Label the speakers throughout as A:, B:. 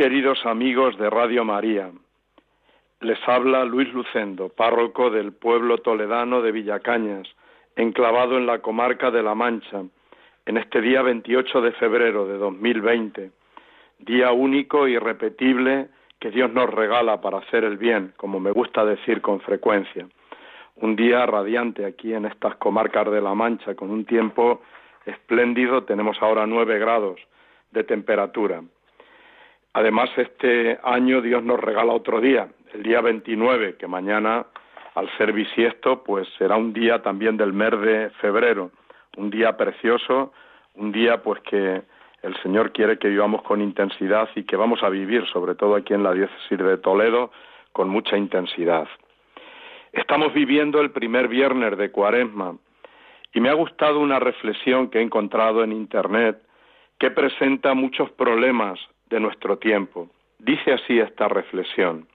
A: Queridos amigos de Radio María, les habla Luis Lucendo, párroco del pueblo toledano de Villacañas, enclavado en la comarca de La Mancha, en este día 28 de febrero de 2020, día único y repetible que Dios nos regala para hacer el bien, como me gusta decir con frecuencia. Un día radiante aquí en estas comarcas de La Mancha, con un tiempo espléndido, tenemos ahora nueve grados de temperatura. Además, este año Dios nos regala otro día, el día 29, que mañana, al ser bisiesto, pues será un día también del mes de febrero, un día precioso, un día pues que el Señor quiere que vivamos con intensidad y que vamos a vivir, sobre todo aquí en la diócesis de Toledo, con mucha intensidad. Estamos viviendo el primer viernes de Cuaresma y me ha gustado una reflexión que he encontrado en Internet que presenta muchos problemas de nuestro tiempo. Dice así esta reflexión.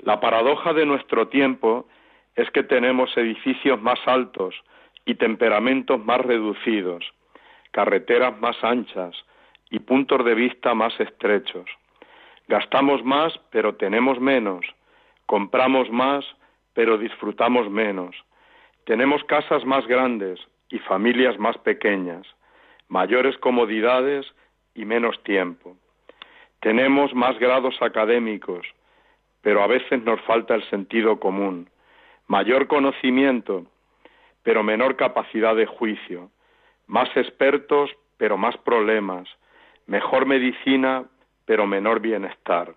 A: La paradoja de nuestro tiempo es que tenemos edificios más altos y temperamentos más reducidos, carreteras más anchas y puntos de vista más estrechos. Gastamos más, pero tenemos menos. Compramos más, pero disfrutamos menos. Tenemos casas más grandes y familias más pequeñas, mayores comodidades y menos tiempo. Tenemos más grados académicos, pero a veces nos falta el sentido común, mayor conocimiento, pero menor capacidad de juicio, más expertos, pero más problemas, mejor medicina, pero menor bienestar.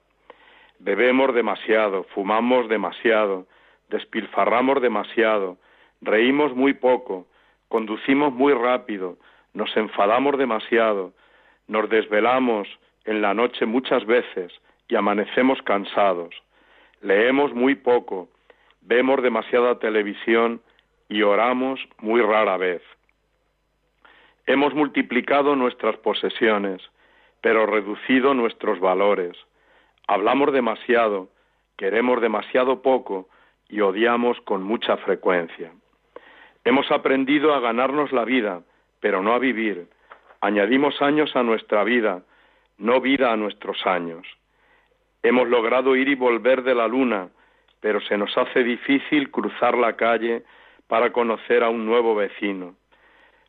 A: Bebemos demasiado, fumamos demasiado, despilfarramos demasiado, reímos muy poco, conducimos muy rápido, nos enfadamos demasiado, nos desvelamos, en la noche muchas veces y amanecemos cansados. Leemos muy poco, vemos demasiada televisión y oramos muy rara vez. Hemos multiplicado nuestras posesiones, pero reducido nuestros valores. Hablamos demasiado, queremos demasiado poco y odiamos con mucha frecuencia. Hemos aprendido a ganarnos la vida, pero no a vivir. Añadimos años a nuestra vida, no vida a nuestros años. Hemos logrado ir y volver de la luna, pero se nos hace difícil cruzar la calle para conocer a un nuevo vecino.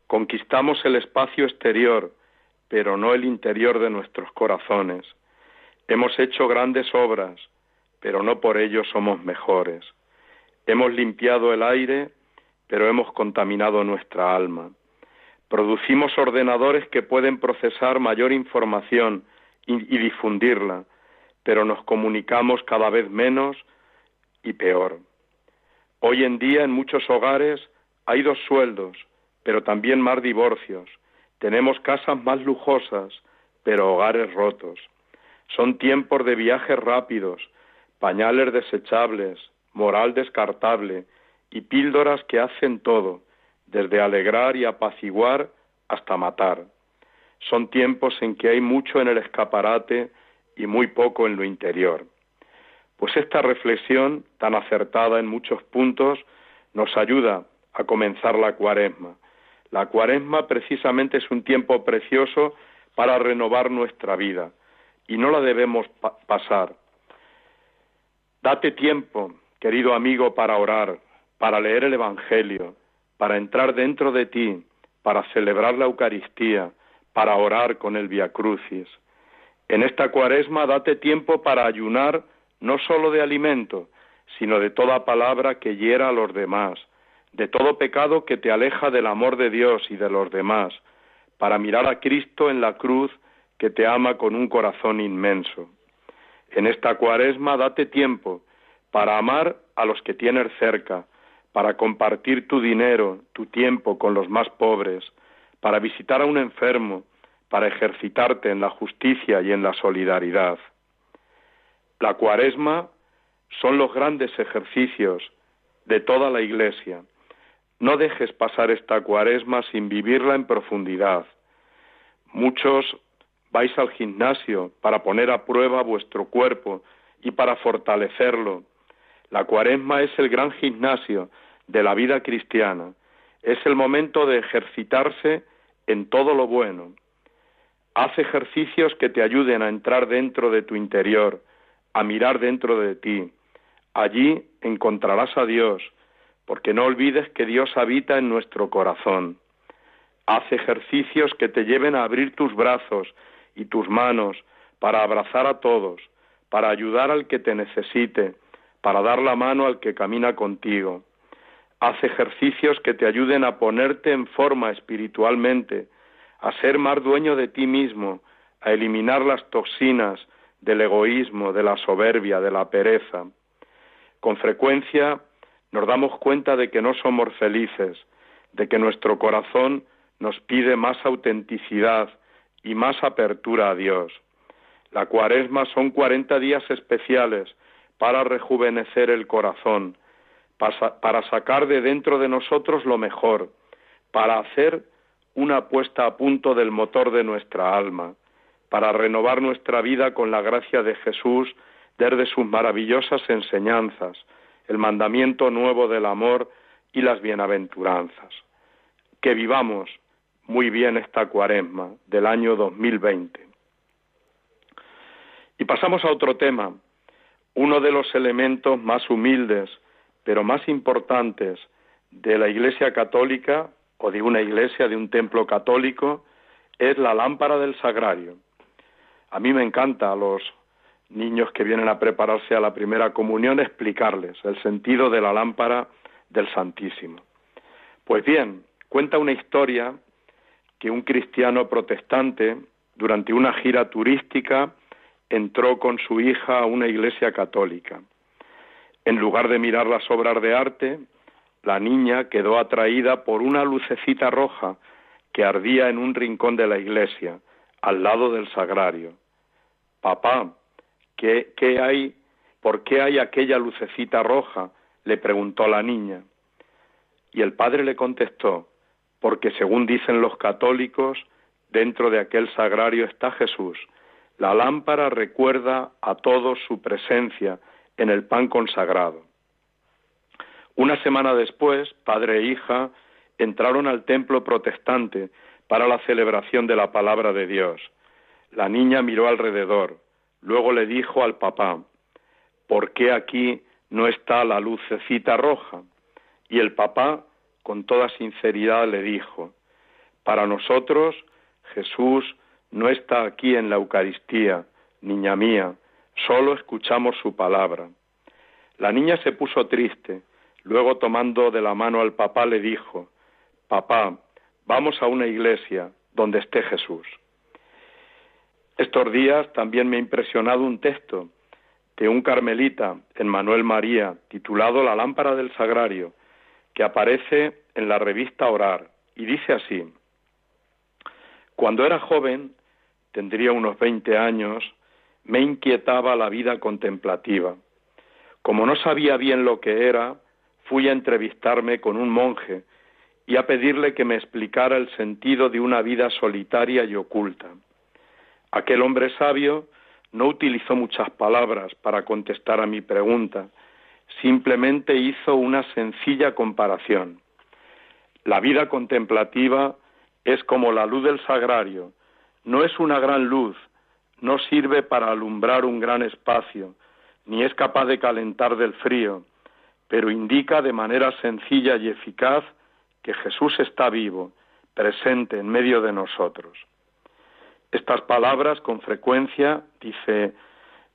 A: Conquistamos el espacio exterior, pero no el interior de nuestros corazones. Hemos hecho grandes obras, pero no por ello somos mejores. Hemos limpiado el aire, pero hemos contaminado nuestra alma. Producimos ordenadores que pueden procesar mayor información y, difundirla, pero nos comunicamos cada vez menos y peor. Hoy en día en muchos hogares hay dos sueldos, pero también más divorcios. Tenemos casas más lujosas, pero hogares rotos. Son tiempos de viajes rápidos, pañales desechables, moral descartable y píldoras que hacen todo, desde alegrar y apaciguar hasta matar. Son tiempos en que hay mucho en el escaparate y muy poco en lo interior. Pues esta reflexión, tan acertada en muchos puntos, nos ayuda a comenzar la cuaresma. La cuaresma precisamente es un tiempo precioso para renovar nuestra vida y no la debemos pasar. Date tiempo, querido amigo, para orar, para leer el Evangelio, para entrar dentro de ti, para celebrar la Eucaristía, para orar con el Via Crucis. En esta cuaresma date tiempo para ayunar no sólo de alimento, sino de toda palabra que hiera a los demás, de todo pecado que te aleja del amor de Dios y de los demás, para mirar a Cristo en la cruz que te ama con un corazón inmenso. En esta cuaresma date tiempo para amar a los que tienes cerca, para compartir tu dinero, tu tiempo con los más pobres, para visitar a un enfermo, para ejercitarte en la justicia y en la solidaridad. La cuaresma son los grandes ejercicios de toda la Iglesia. No dejes pasar esta cuaresma sin vivirla en profundidad. Muchos vais al gimnasio para poner a prueba vuestro cuerpo y para fortalecerlo. La cuaresma es el gran gimnasio de la vida cristiana. Es el momento de ejercitarse en todo lo bueno. Haz ejercicios que te ayuden a entrar dentro de tu interior, a mirar dentro de ti. Allí encontrarás a Dios, porque no olvides que Dios habita en nuestro corazón. Haz ejercicios que te lleven a abrir tus brazos y tus manos para abrazar a todos, para ayudar al que te necesite, para dar la mano al que camina contigo. Haz ejercicios que te ayuden a ponerte en forma espiritualmente, a ser más dueño de ti mismo, a eliminar las toxinas del egoísmo, de la soberbia, de la pereza. Con frecuencia nos damos cuenta de que no somos felices, de que nuestro corazón nos pide más autenticidad y más apertura a Dios. La cuaresma son cuarenta días especiales para rejuvenecer el corazón, para sacar de dentro de nosotros lo mejor, para hacer una puesta a punto del motor de nuestra alma, para renovar nuestra vida con la gracia de Jesús desde sus maravillosas enseñanzas, el mandamiento nuevo del amor y las bienaventuranzas. Que vivamos muy bien esta cuaresma del año 2020. Y pasamos a otro tema, uno de los elementos más humildes, pero más importantes de la Iglesia católica o de una iglesia, de un templo católico, es la lámpara del sagrario. A mí me encanta a los niños que vienen a prepararse a la primera comunión explicarles el sentido de la lámpara del Santísimo. Pues bien, cuenta una historia que un cristiano protestante, durante una gira turística, entró con su hija a una iglesia católica. En lugar de mirar las obras de arte, la niña quedó atraída por una lucecita roja que ardía en un rincón de la iglesia, al lado del sagrario. Papá, ¿qué, qué hay? ¿Por qué hay aquella lucecita roja? le preguntó la niña. Y el padre le contestó, porque según dicen los católicos, dentro de aquel sagrario está Jesús. La lámpara recuerda a todos su presencia en el pan consagrado. Una semana después, padre e hija entraron al templo protestante para la celebración de la palabra de Dios. La niña miró alrededor, luego le dijo al papá, ¿por qué aquí no está la lucecita roja? Y el papá con toda sinceridad le dijo, para nosotros Jesús no está aquí en la Eucaristía, niña mía, solo escuchamos su palabra. La niña se puso triste, luego tomando de la mano al papá le dijo, Papá, vamos a una iglesia donde esté Jesús. Estos días también me ha impresionado un texto de un carmelita en Manuel María, titulado La lámpara del sagrario, que aparece en la revista Orar y dice así, Cuando era joven, tendría unos 20 años, me inquietaba la vida contemplativa. Como no sabía bien lo que era, fui a entrevistarme con un monje y a pedirle que me explicara el sentido de una vida solitaria y oculta. Aquel hombre sabio no utilizó muchas palabras para contestar a mi pregunta, simplemente hizo una sencilla comparación. La vida contemplativa es como la luz del sagrario, no es una gran luz, no sirve para alumbrar un gran espacio, ni es capaz de calentar del frío, pero indica de manera sencilla y eficaz que Jesús está vivo, presente en medio de nosotros. Estas palabras con frecuencia, dice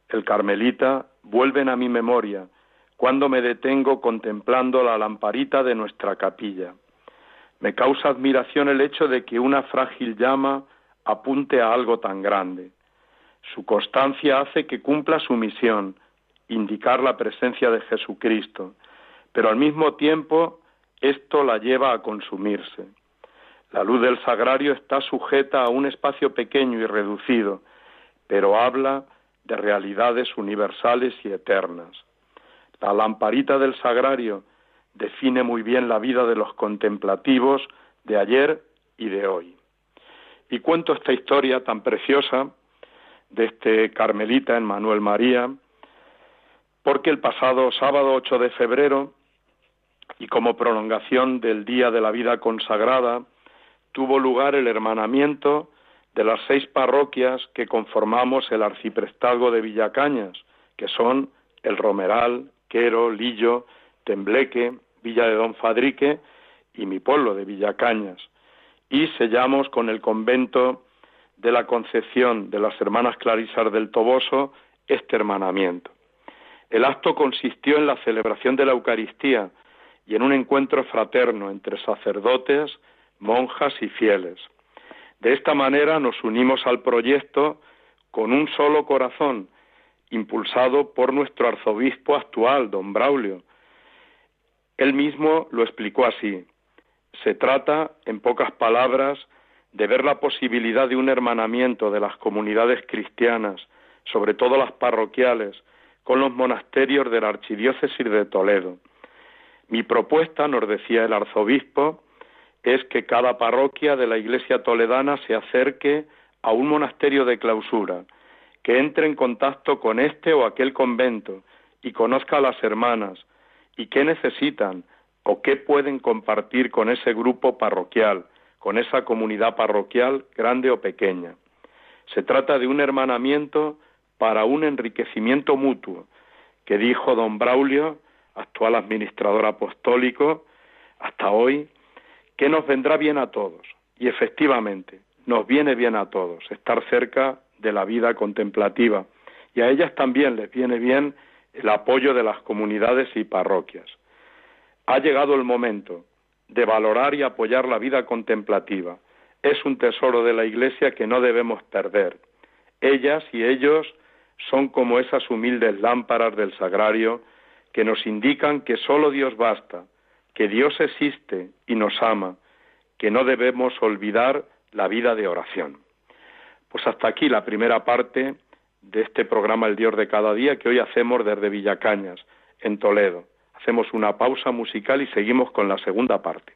A: el carmelita, vuelven a mi memoria cuando me detengo contemplando la lamparita de nuestra capilla. Me causa admiración el hecho de que una frágil llama apunte a algo tan grande. Su constancia hace que cumpla su misión, indicar la presencia de Jesucristo, pero al mismo tiempo esto la lleva a consumirse. La luz del sagrario está sujeta a un espacio pequeño y reducido, pero habla de realidades universales y eternas. La lamparita del sagrario define muy bien la vida de los contemplativos de ayer y de hoy. Y cuento esta historia tan preciosa de este carmelita en Manuel María, porque el pasado sábado 8 de febrero, y como prolongación del Día de la Vida Consagrada, tuvo lugar el hermanamiento de las seis parroquias que conformamos el arciprestazgo de Villacañas, que son el Romeral, Quero, Lillo, Tembleque, Villa de Don Fadrique y mi pueblo de Villacañas. Y sellamos con el convento de la Concepción de las Hermanas Clarisas del Toboso este hermanamiento. El acto consistió en la celebración de la Eucaristía y en un encuentro fraterno entre sacerdotes, monjas y fieles. De esta manera nos unimos al proyecto con un solo corazón, impulsado por nuestro arzobispo actual, don Braulio, él mismo lo explicó así. Se trata, en pocas palabras, de ver la posibilidad de un hermanamiento de las comunidades cristianas, sobre todo las parroquiales, con los monasterios de la Archidiócesis de Toledo. Mi propuesta, nos decía el arzobispo, es que cada parroquia de la Iglesia toledana se acerque a un monasterio de clausura, que entre en contacto con este o aquel convento y conozca a las hermanas, y qué necesitan o qué pueden compartir con ese grupo parroquial, con esa comunidad parroquial, grande o pequeña. Se trata de un hermanamiento para un enriquecimiento mutuo, que dijo don Braulio, actual administrador apostólico, hasta hoy, que nos vendrá bien a todos. Y efectivamente, nos viene bien a todos estar cerca de la vida contemplativa. Y a ellas también les viene bien el apoyo de las comunidades y parroquias. Ha llegado el momento de valorar y apoyar la vida contemplativa. Es un tesoro de la Iglesia que no debemos perder. Ellas y ellos son como esas humildes lámparas del sagrario que nos indican que solo Dios basta, que Dios existe y nos ama, que no debemos olvidar la vida de oración. Pues hasta aquí la primera parte de este programa El Dios de cada día que hoy hacemos desde Villacañas, en Toledo. Hacemos una pausa musical y seguimos con la segunda parte.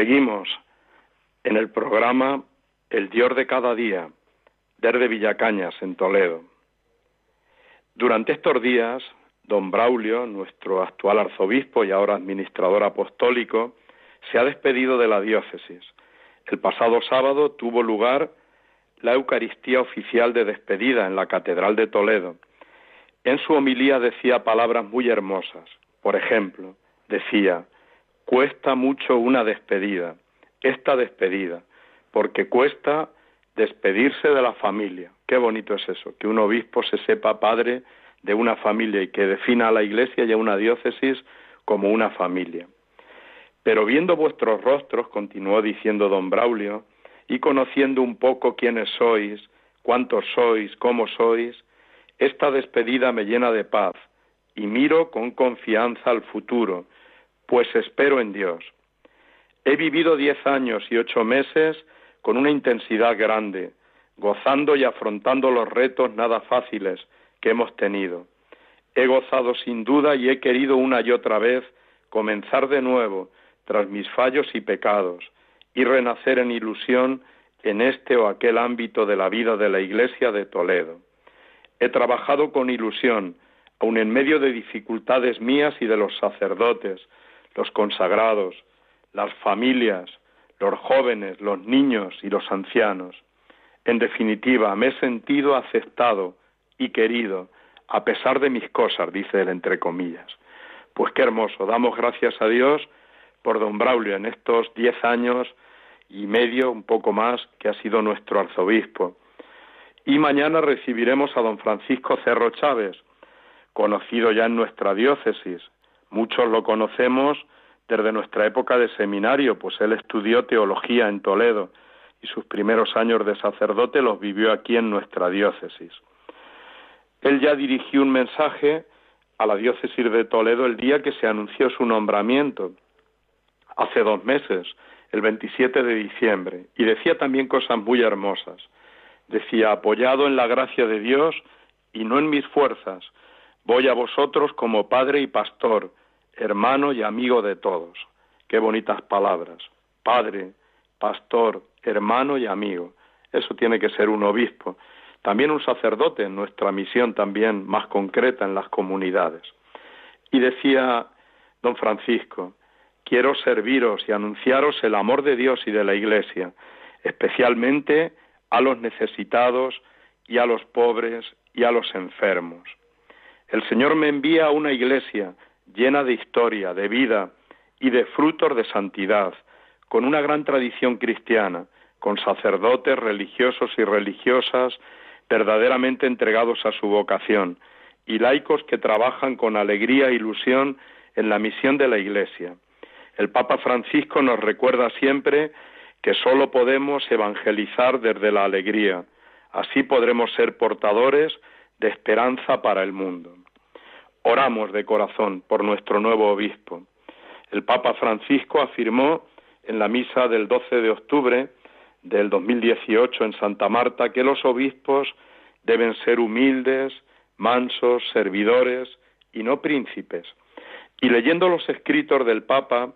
A: Seguimos en el programa El Dios de cada día, desde Villacañas, en Toledo. Durante estos días, don Braulio, nuestro actual arzobispo y ahora administrador apostólico, se ha despedido de la diócesis. El pasado sábado tuvo lugar la Eucaristía oficial de despedida en la Catedral de Toledo. En su homilía decía palabras muy hermosas. Por ejemplo, decía, cuesta mucho una despedida, esta despedida, porque cuesta despedirse de la familia. Qué bonito es eso, que un obispo se sepa padre de una familia y que defina a la iglesia y a una diócesis como una familia. Pero viendo vuestros rostros, continuó diciendo don Braulio, y conociendo un poco quiénes sois, cuántos sois, cómo sois, esta despedida me llena de paz y miro con confianza al futuro, pues espero en Dios. He vivido diez años y ocho meses con una intensidad grande, gozando y afrontando los retos nada fáciles que hemos tenido. He gozado sin duda y he querido una y otra vez comenzar de nuevo tras mis fallos y pecados y renacer en ilusión en este o aquel ámbito de la vida de la Iglesia de Toledo. He trabajado con ilusión, aun en medio de dificultades mías y de los sacerdotes, los consagrados, las familias, los jóvenes, los niños y los ancianos. En definitiva, me he sentido aceptado y querido, a pesar de mis cosas, dice él entre comillas. Pues qué hermoso, damos gracias a Dios por don Braulio en estos diez años y medio, un poco más, que ha sido nuestro arzobispo. Y mañana recibiremos a don Francisco Cerro Chávez, conocido ya en nuestra diócesis. Muchos lo conocemos desde nuestra época de seminario, pues él estudió teología en Toledo y sus primeros años de sacerdote los vivió aquí en nuestra diócesis. Él ya dirigió un mensaje a la diócesis de Toledo el día que se anunció su nombramiento, hace dos meses, el 27 de diciembre, y decía también cosas muy hermosas. Decía, apoyado en la gracia de Dios y no en mis fuerzas, voy a vosotros como padre y pastor, hermano y amigo de todos. Qué bonitas palabras. Padre, pastor, hermano y amigo. Eso tiene que ser un obispo. También un sacerdote en nuestra misión también más concreta en las comunidades. Y decía don Francisco, quiero serviros y anunciaros el amor de Dios y de la Iglesia, especialmente a los necesitados y a los pobres y a los enfermos. El Señor me envía a una iglesia llena de historia, de vida y de frutos de santidad, con una gran tradición cristiana, con sacerdotes religiosos y religiosas verdaderamente entregados a su vocación, y laicos que trabajan con alegría e ilusión en la misión de la Iglesia. El Papa Francisco nos recuerda siempre que sólo podemos evangelizar desde la alegría. Así podremos ser portadores de esperanza para el mundo. Oramos de corazón por nuestro nuevo obispo. El Papa Francisco afirmó en la misa del 12 de octubre del 2018 en Santa Marta que los obispos deben ser humildes, mansos, servidores y no príncipes. Y leyendo los escritos del Papa,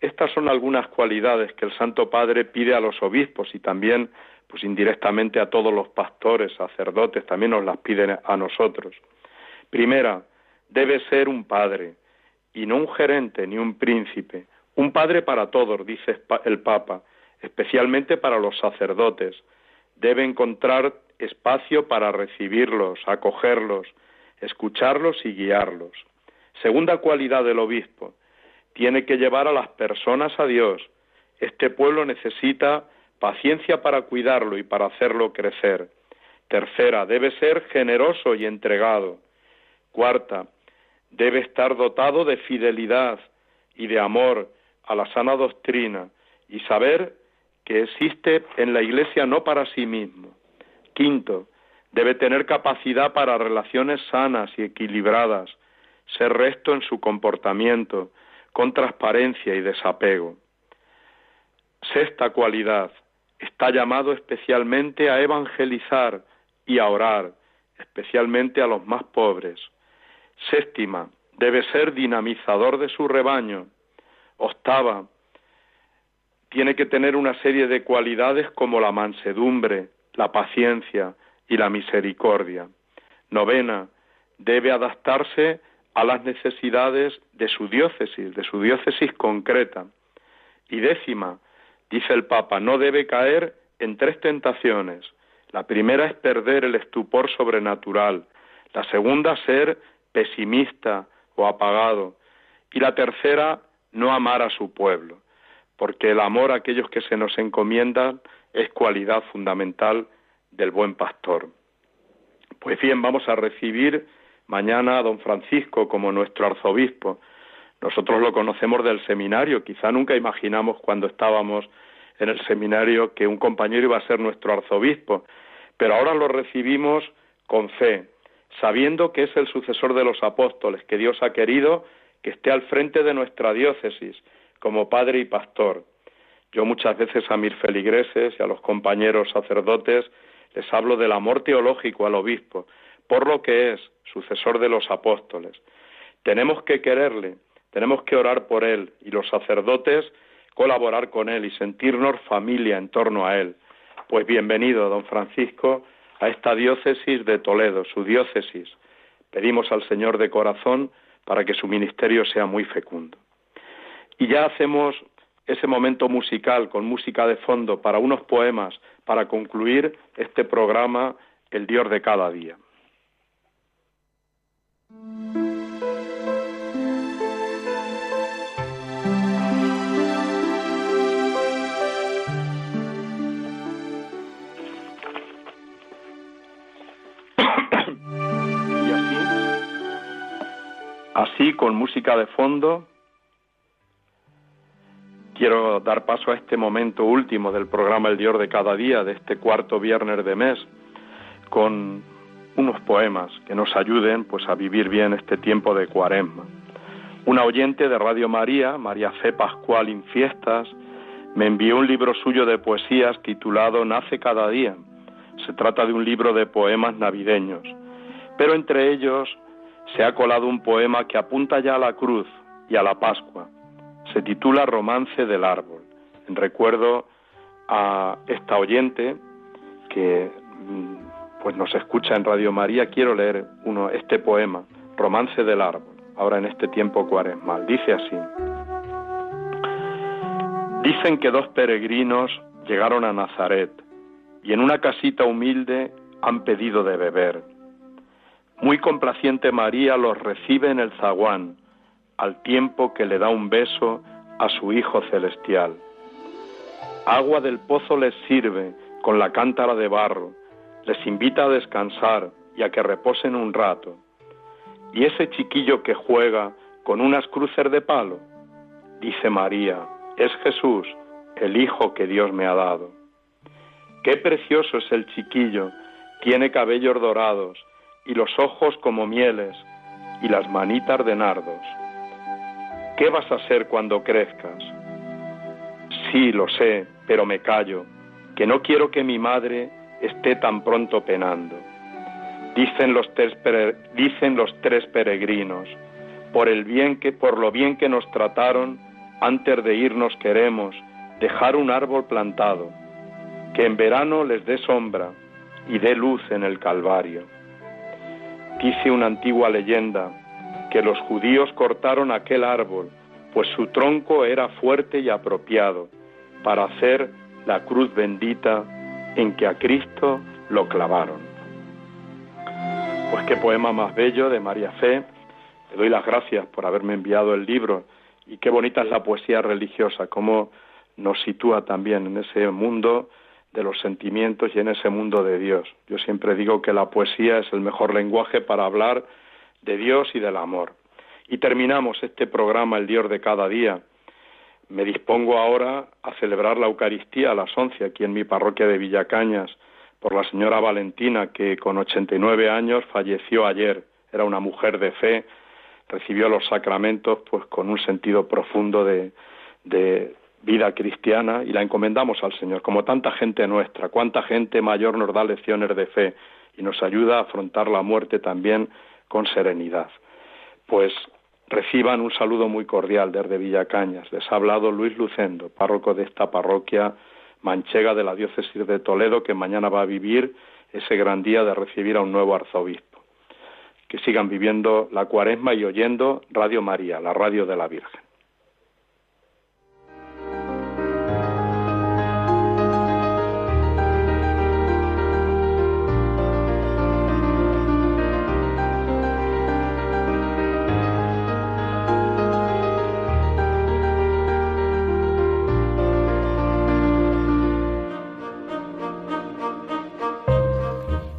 A: estas son algunas cualidades que el Santo Padre pide a los obispos y también, pues indirectamente a todos los pastores, sacerdotes, también nos las piden a nosotros. Primera, debe ser un padre, y no un gerente ni un príncipe, un padre para todos, dice el Papa, especialmente para los sacerdotes. Debe encontrar espacio para recibirlos, acogerlos, escucharlos y guiarlos. Segunda cualidad del obispo, tiene que llevar a las personas a Dios. Este pueblo necesita paciencia para cuidarlo y para hacerlo crecer. Tercera, debe ser generoso y entregado. Cuarta, debe estar dotado de fidelidad y de amor a la sana doctrina y saber que existe en la Iglesia no para sí mismo. Quinto, debe tener capacidad para relaciones sanas y equilibradas, ser recto en su comportamiento, con transparencia y desapego. Sexta cualidad, está llamado especialmente a evangelizar y a orar, especialmente a los más pobres. Séptima, debe ser dinamizador de su rebaño. Octava, tiene que tener una serie de cualidades como la mansedumbre, la paciencia y la misericordia. Novena, debe adaptarse a las necesidades de su diócesis, de su diócesis concreta. Y décima, dice el Papa, no debe caer en tres tentaciones. La primera es perder el estupor sobrenatural, la segunda ser pesimista o apagado y la tercera no amar a su pueblo, porque el amor a aquellos que se nos encomiendan es cualidad fundamental del buen pastor. Pues bien, vamos a recibir mañana a don Francisco como nuestro arzobispo. Nosotros lo conocemos del seminario, quizá nunca imaginamos cuando estábamos en el seminario que un compañero iba a ser nuestro arzobispo, pero ahora lo recibimos con fe, sabiendo que es el sucesor de los apóstoles, que Dios ha querido que esté al frente de nuestra diócesis como padre y pastor. Yo muchas veces a mis feligreses y a los compañeros sacerdotes les hablo del amor teológico al obispo, por lo que es sucesor de los apóstoles. Tenemos que quererle, tenemos que orar por él y los sacerdotes colaborar con él y sentirnos familia en torno a él. Pues bienvenido, don Francisco, a esta diócesis de Toledo, su diócesis. Pedimos al Señor de corazón para que su ministerio sea muy fecundo. Y ya hacemos ese momento musical con música de fondo para unos poemas para concluir este programa El Dios de cada día. Así, con música de fondo, quiero dar paso a este momento último del programa El Dios de cada día, de este cuarto viernes de mes, con unos poemas que nos ayuden pues a vivir bien este tiempo de cuaresma. Una oyente de Radio María, María Fe Pascual Infiestas, me envió un libro suyo de poesías titulado Nace cada día. Se trata de un libro de poemas navideños, pero entre ellos se ha colado un poema que apunta ya a la cruz y a la Pascua. Se titula Romance del Árbol, en recuerdo a esta oyente que mm, pues nos escucha en Radio María. Quiero leer uno, este poema, Romance del Árbol, ahora en este tiempo cuaresmal. Dice así. Dicen que dos peregrinos llegaron a Nazaret y en una casita humilde han pedido de beber muy complaciente María los recibe en el zaguán, al tiempo que le da un beso a su Hijo celestial. Agua del pozo les sirve con la cántara de barro, les invita a descansar y a que reposen un rato. Y ese chiquillo que juega con unas cruces de palo, dice María, es Jesús, el Hijo que Dios me ha dado. Qué precioso es el chiquillo, tiene cabellos dorados, y los ojos como mieles y las manitas de nardos. ¿Qué vas a ser cuando crezcas? Sí, lo sé, pero me callo, que no quiero que mi madre esté tan pronto penando. Dicen los tres, dicen los tres peregrinos, por el bien que por lo bien que nos trataron, antes de irnos queremos dejar un árbol plantado, que en verano les dé sombra y dé luz en el Calvario. Dice una antigua leyenda que los judíos cortaron aquel árbol, pues su tronco era fuerte y apropiado para hacer la cruz bendita en que a Cristo lo clavaron. Pues qué poema más bello de María Fe. Le doy las gracias por haberme enviado el libro y qué bonita es la poesía religiosa, cómo nos sitúa también en ese mundo de los sentimientos y en ese mundo de Dios. Yo siempre digo que la poesía es el mejor lenguaje para hablar de Dios y del amor. Y terminamos este programa, El Dios de cada día. Me dispongo ahora a celebrar la Eucaristía a las once aquí en mi parroquia de Villacañas por la señora Valentina que con 89 años falleció ayer. Era una mujer de fe, recibió los sacramentos pues con un sentido profundo de vida cristiana y la encomendamos al Señor, como tanta gente nuestra, cuánta gente mayor nos da lecciones de fe y nos ayuda a afrontar la muerte también con serenidad. Pues reciban un saludo muy cordial desde Villacañas. Les ha hablado Luis Lucendo, párroco de esta parroquia manchega de la diócesis de Toledo, que mañana va a vivir ese gran día de recibir a un nuevo arzobispo. Que sigan viviendo la cuaresma y oyendo Radio María, la radio de la Virgen.